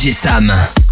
DJ Sam.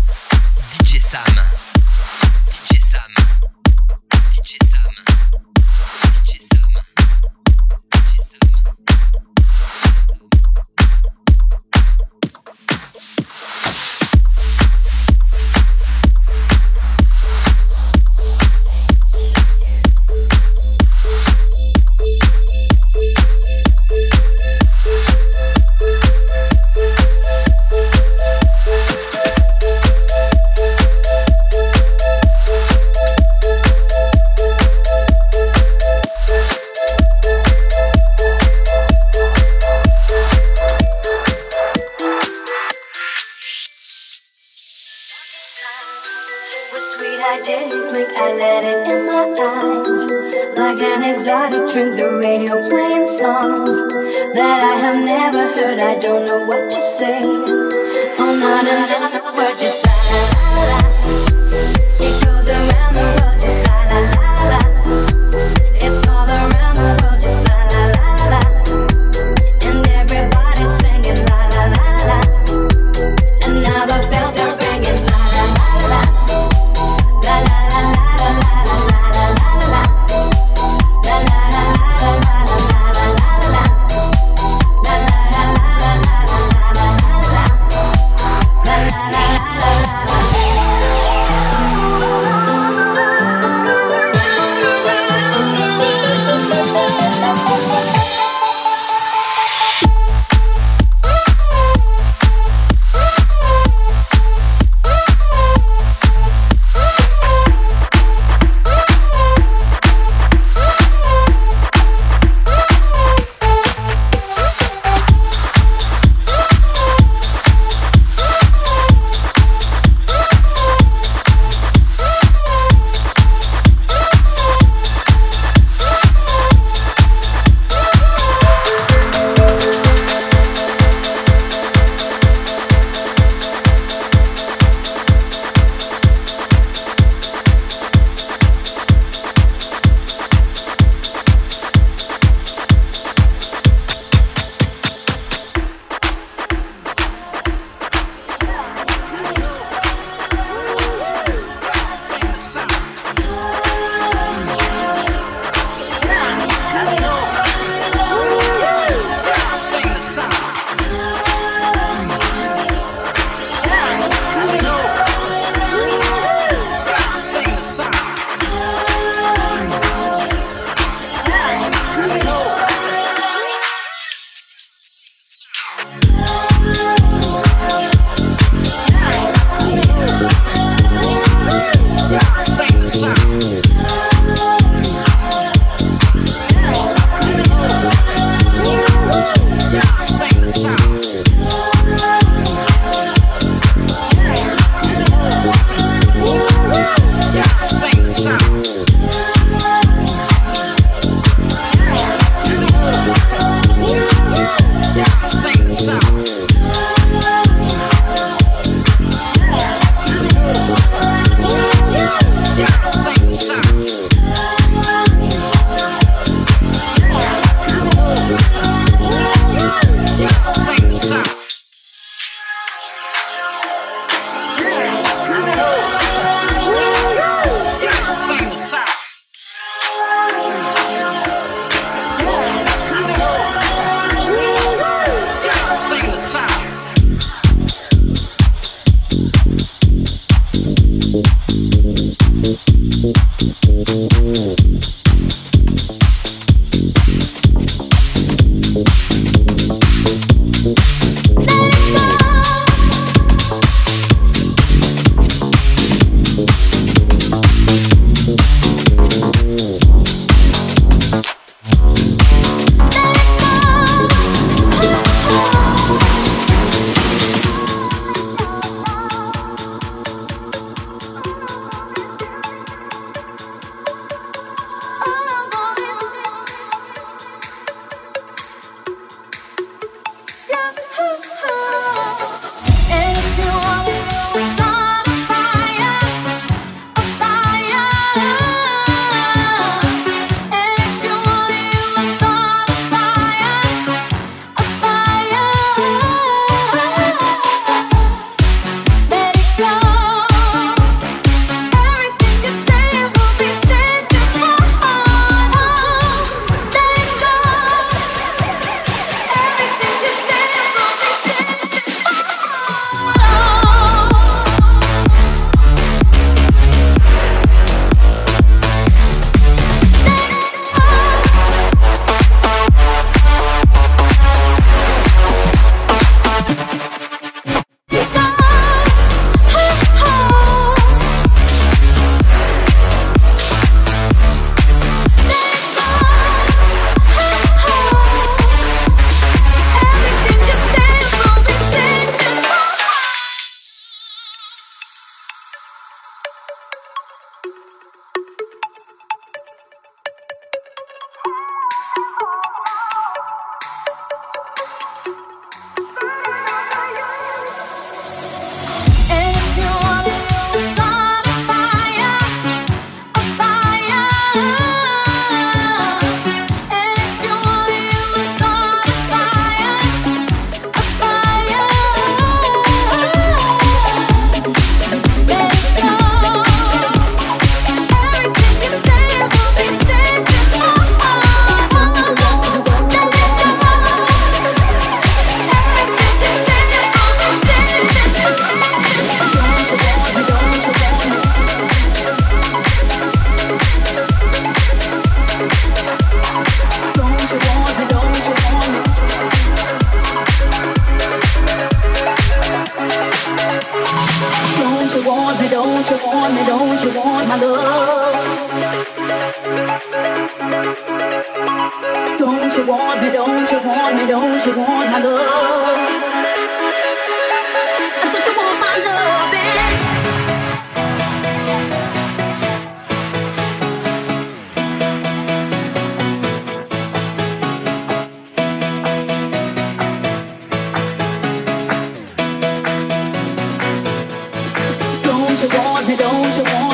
You want me? Don't you want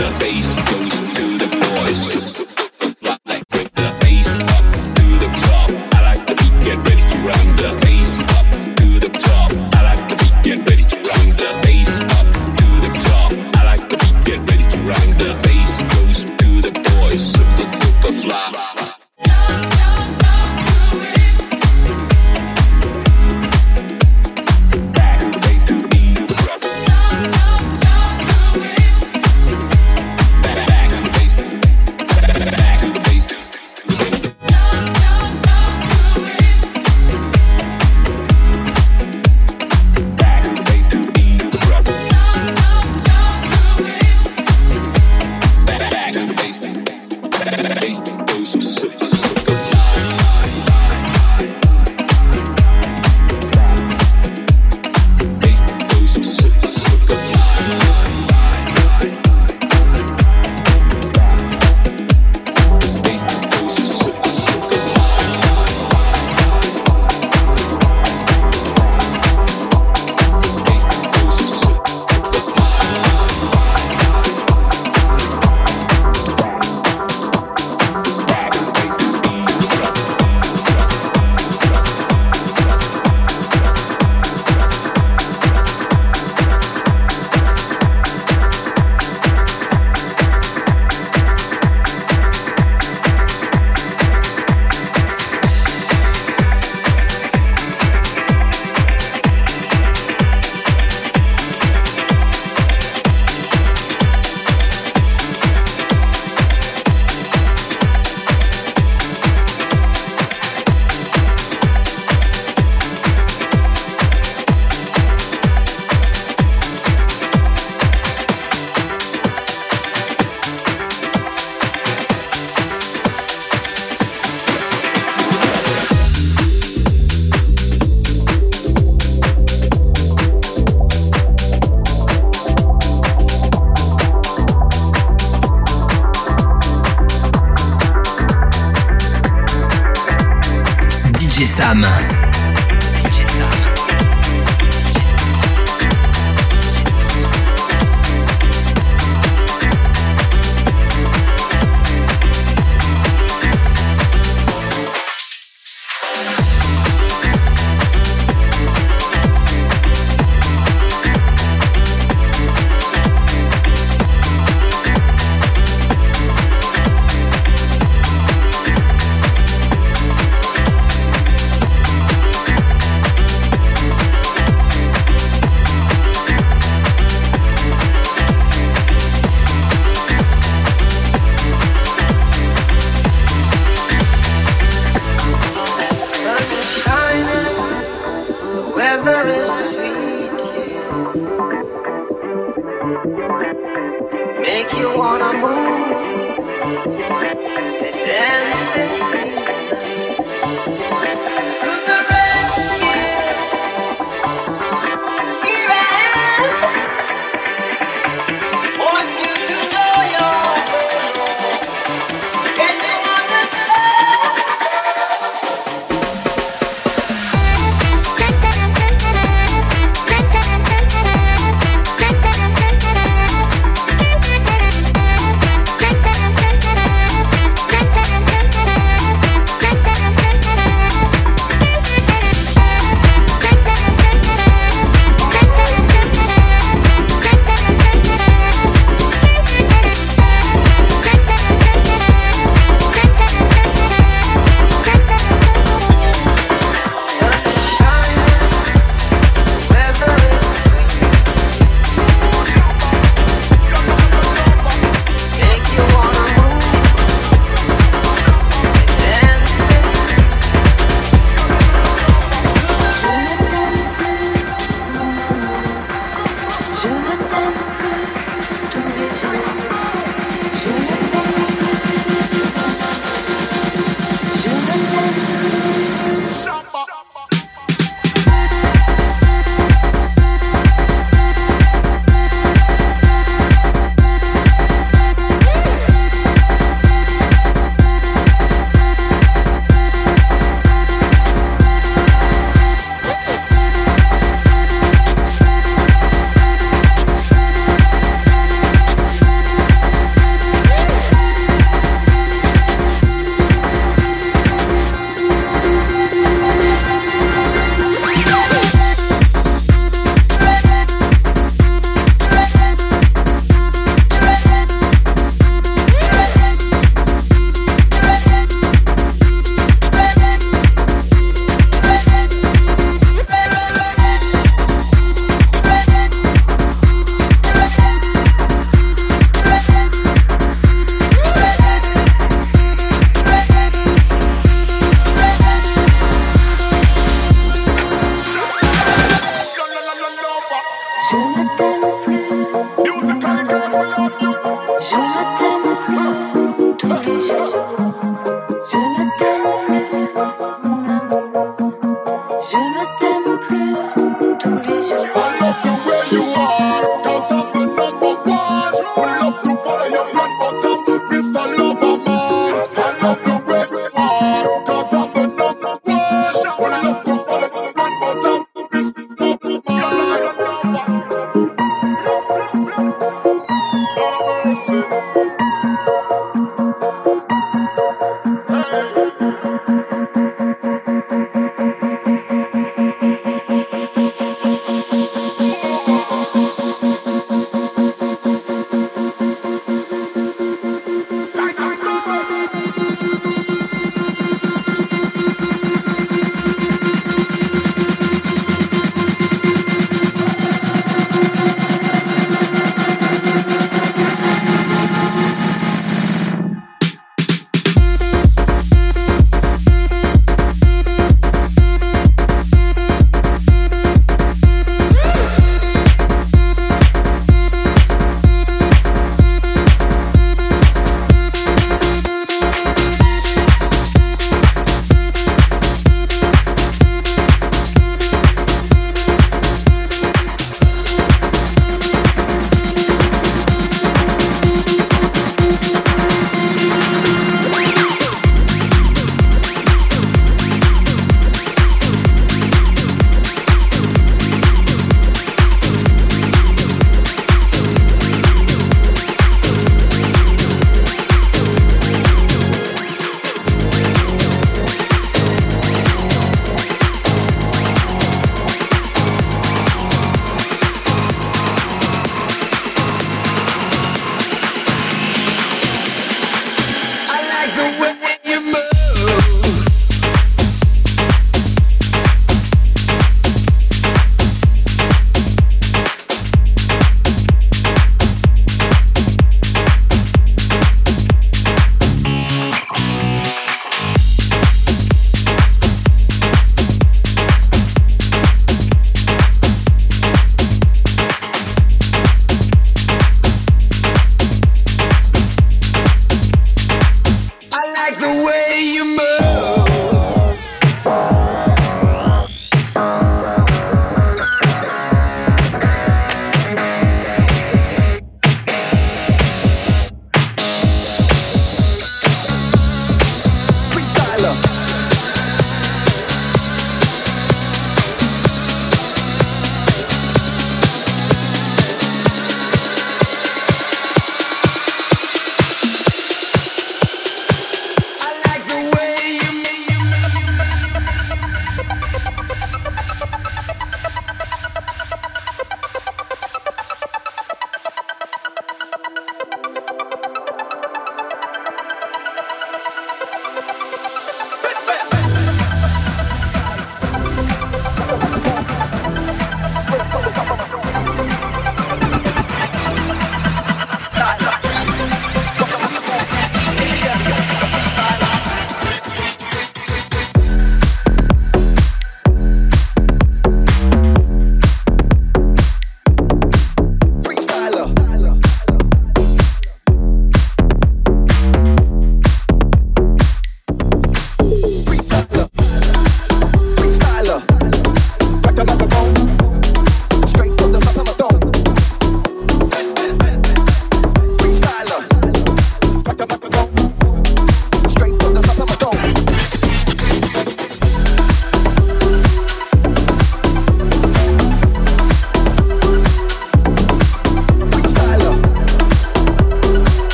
the bass goes to the voice.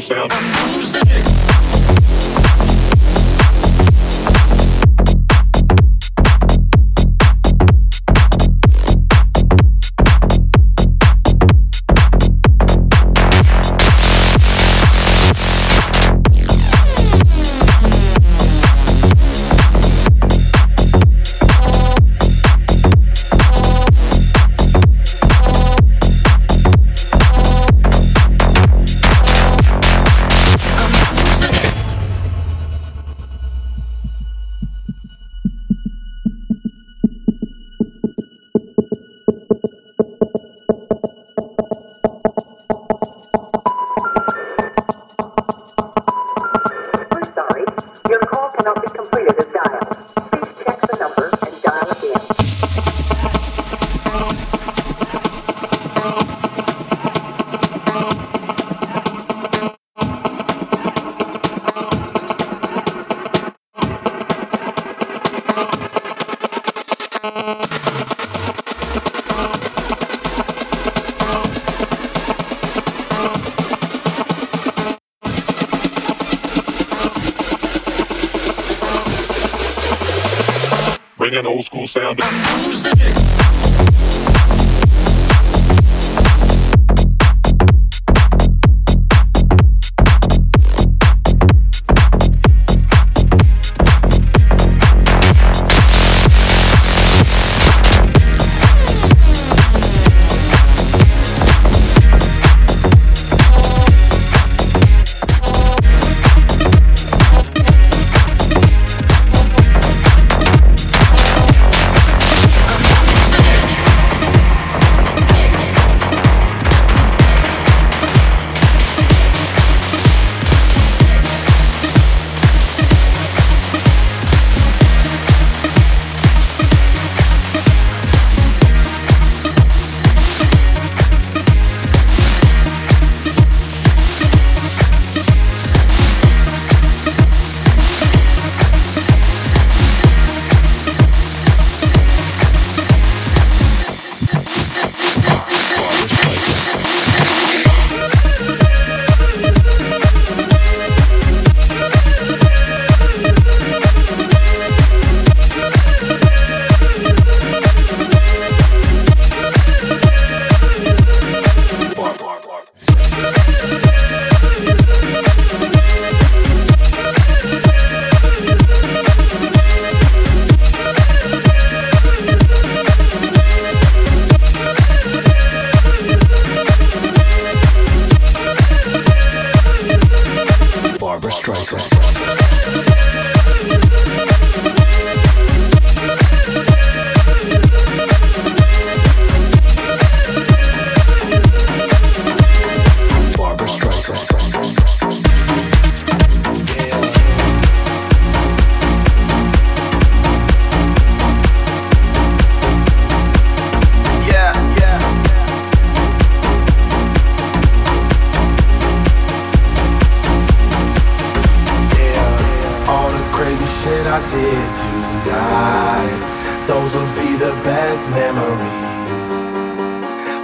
Sound. DJ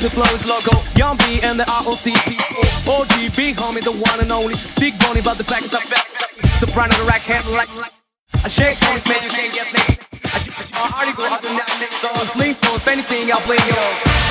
The flow is loco. Young B and the ROC OG, big homie, the one and only. Stick bony, but the back is up. Soprano, the rack handle like. I shake hands, man, you can't get next. I go up and down, so sleep for if anything, I'll play yo.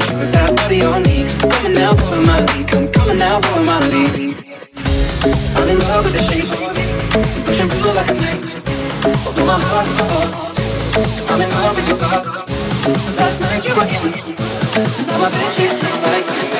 love with the shape of you. Push and pull like a magnet. Although my heart is cold. I'm in love with your body. Last night you were in me. Now my bed sheets look like you.